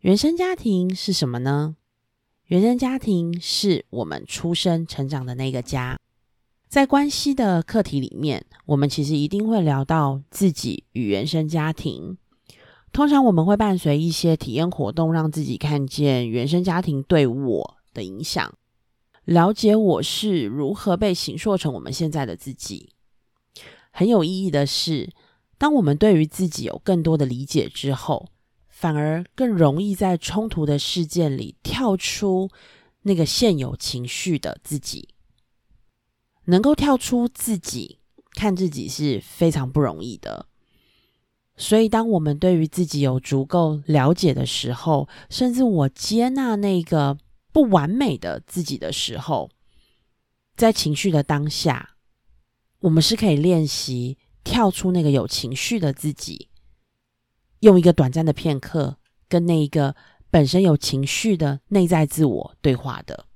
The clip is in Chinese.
原生家庭是什么呢？原生家庭是我们出生成长的那个家。在关系的课题里面，我们其实一定会聊到自己与原生家庭。通常我们会伴随一些体验活动，让自己看见原生家庭对我的影响，了解我是如何被形塑成我们现在的自己。很有意义的是，当我们对于自己有更多的理解之后。反而更容易在冲突的事件里跳出那个现有情绪的自己，能够跳出自己看自己是非常不容易的。所以，当我们对于自己有足够了解的时候，甚至我接纳那个不完美的自己的时候，在情绪的当下，我们是可以练习跳出那个有情绪的自己。用一个短暂的片刻，跟那一个本身有情绪的内在自我对话的。